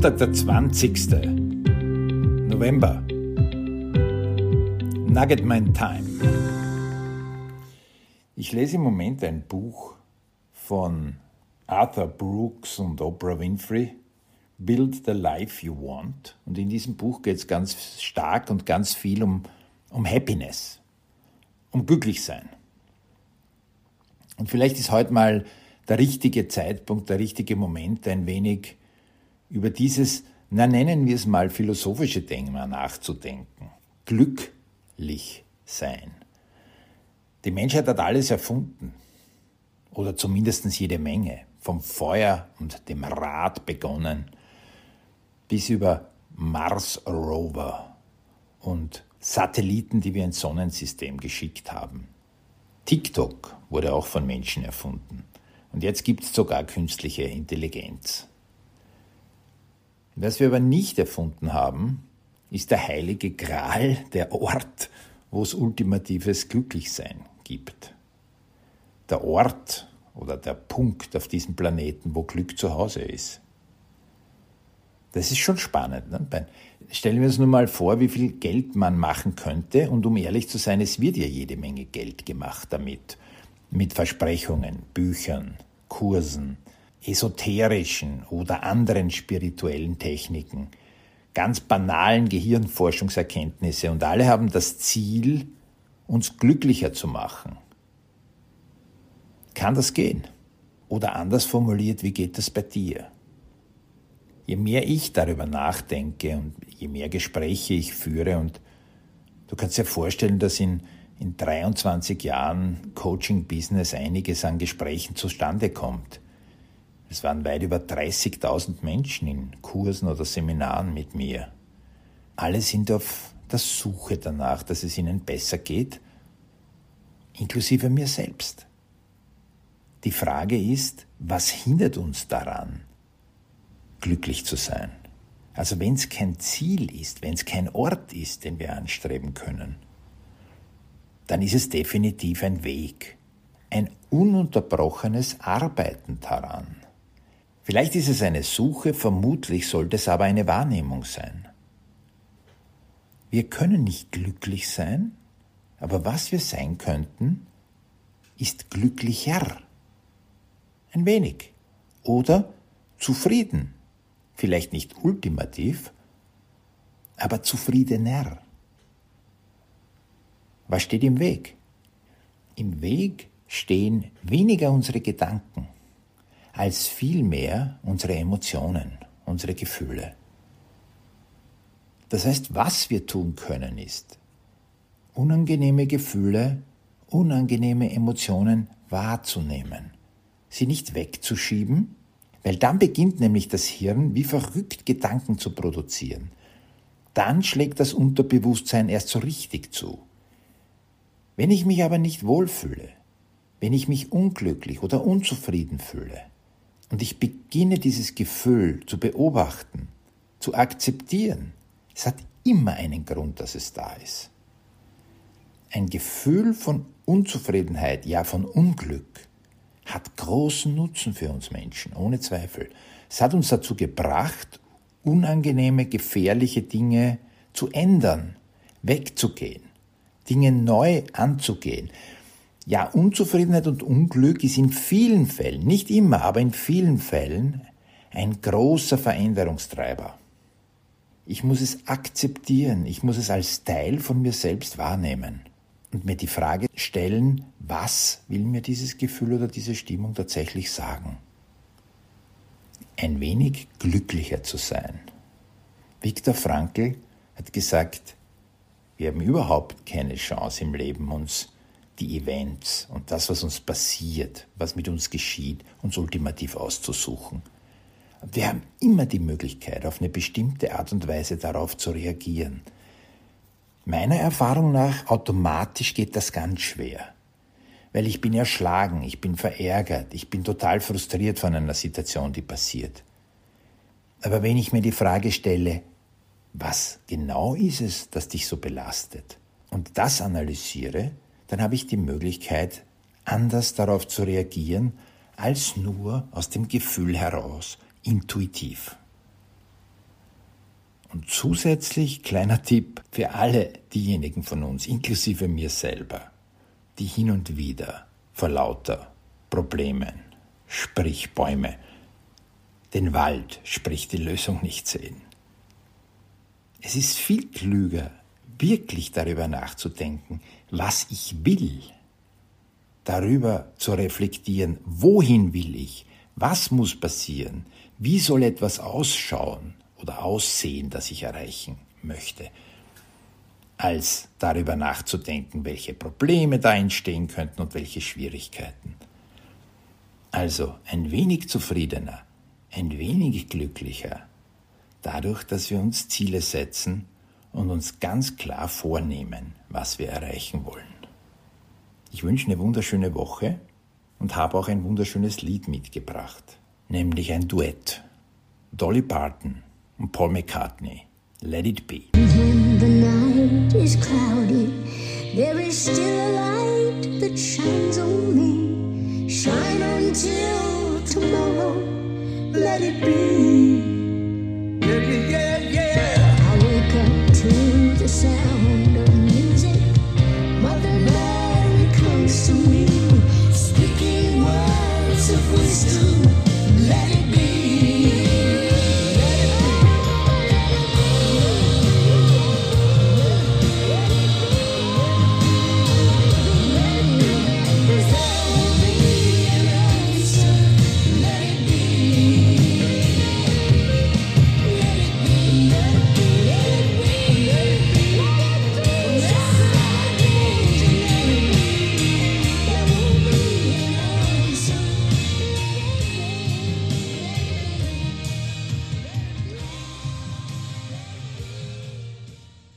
Sonntag, der 20. November. Nugget My Time. Ich lese im Moment ein Buch von Arthur Brooks und Oprah Winfrey, Build the Life You Want. Und in diesem Buch geht es ganz stark und ganz viel um, um Happiness, um Glücklichsein. Und vielleicht ist heute mal der richtige Zeitpunkt, der richtige Moment, ein wenig über dieses, na nennen wir es mal philosophische Thema nachzudenken. Glücklich sein. Die Menschheit hat alles erfunden. Oder zumindest jede Menge. Vom Feuer und dem Rad begonnen bis über Mars Rover und Satelliten, die wir ins Sonnensystem geschickt haben. TikTok wurde auch von Menschen erfunden. Und jetzt gibt es sogar künstliche Intelligenz. Was wir aber nicht erfunden haben, ist der heilige Gral, der Ort, wo es ultimatives Glücklichsein gibt. Der Ort oder der Punkt auf diesem Planeten, wo Glück zu Hause ist. Das ist schon spannend. Ne? Stellen wir uns nun mal vor, wie viel Geld man machen könnte. Und um ehrlich zu sein, es wird ja jede Menge Geld gemacht damit. Mit Versprechungen, Büchern, Kursen, esoterischen oder anderen spirituellen Techniken, ganz banalen Gehirnforschungserkenntnisse und alle haben das Ziel, uns glücklicher zu machen. Kann das gehen? Oder anders formuliert, wie geht das bei dir? Je mehr ich darüber nachdenke und je mehr Gespräche ich führe und du kannst dir vorstellen, dass in, in 23 Jahren Coaching-Business einiges an Gesprächen zustande kommt es waren weit über 30.000 Menschen in Kursen oder Seminaren mit mir. Alle sind auf der Suche danach, dass es ihnen besser geht, inklusive mir selbst. Die Frage ist, was hindert uns daran, glücklich zu sein? Also wenn es kein Ziel ist, wenn es kein Ort ist, den wir anstreben können, dann ist es definitiv ein Weg, ein ununterbrochenes Arbeiten daran. Vielleicht ist es eine Suche, vermutlich sollte es aber eine Wahrnehmung sein. Wir können nicht glücklich sein, aber was wir sein könnten, ist glücklicher. Ein wenig. Oder zufrieden. Vielleicht nicht ultimativ, aber zufriedener. Was steht im Weg? Im Weg stehen weniger unsere Gedanken als vielmehr unsere Emotionen, unsere Gefühle. Das heißt, was wir tun können, ist, unangenehme Gefühle, unangenehme Emotionen wahrzunehmen, sie nicht wegzuschieben, weil dann beginnt nämlich das Hirn wie verrückt Gedanken zu produzieren. Dann schlägt das Unterbewusstsein erst so richtig zu. Wenn ich mich aber nicht wohlfühle, wenn ich mich unglücklich oder unzufrieden fühle, und ich beginne dieses Gefühl zu beobachten, zu akzeptieren. Es hat immer einen Grund, dass es da ist. Ein Gefühl von Unzufriedenheit, ja von Unglück, hat großen Nutzen für uns Menschen, ohne Zweifel. Es hat uns dazu gebracht, unangenehme, gefährliche Dinge zu ändern, wegzugehen, Dinge neu anzugehen. Ja, Unzufriedenheit und Unglück ist in vielen Fällen, nicht immer, aber in vielen Fällen ein großer Veränderungstreiber. Ich muss es akzeptieren, ich muss es als Teil von mir selbst wahrnehmen und mir die Frage stellen, was will mir dieses Gefühl oder diese Stimmung tatsächlich sagen? Ein wenig glücklicher zu sein. Viktor Frankl hat gesagt, wir haben überhaupt keine Chance im Leben, uns die Events und das, was uns passiert, was mit uns geschieht, uns ultimativ auszusuchen. Wir haben immer die Möglichkeit, auf eine bestimmte Art und Weise darauf zu reagieren. Meiner Erfahrung nach automatisch geht das ganz schwer. Weil ich bin erschlagen, ich bin verärgert, ich bin total frustriert von einer Situation, die passiert. Aber wenn ich mir die Frage stelle, was genau ist es, das dich so belastet, und das analysiere, dann habe ich die Möglichkeit, anders darauf zu reagieren, als nur aus dem Gefühl heraus, intuitiv. Und zusätzlich kleiner Tipp für alle diejenigen von uns, inklusive mir selber, die hin und wieder vor lauter Problemen, sprich Bäume, den Wald, sprich die Lösung nicht sehen. Es ist viel klüger, wirklich darüber nachzudenken, was ich will, darüber zu reflektieren, wohin will ich, was muss passieren, wie soll etwas ausschauen oder aussehen, das ich erreichen möchte, als darüber nachzudenken, welche Probleme da entstehen könnten und welche Schwierigkeiten. Also ein wenig zufriedener, ein wenig glücklicher, dadurch, dass wir uns Ziele setzen und uns ganz klar vornehmen, was wir erreichen wollen. Ich wünsche eine wunderschöne Woche und habe auch ein wunderschönes Lied mitgebracht, nämlich ein Duett. Dolly Parton und Paul McCartney. Let it be. When the night is cloudy, there is still a light that shines on me.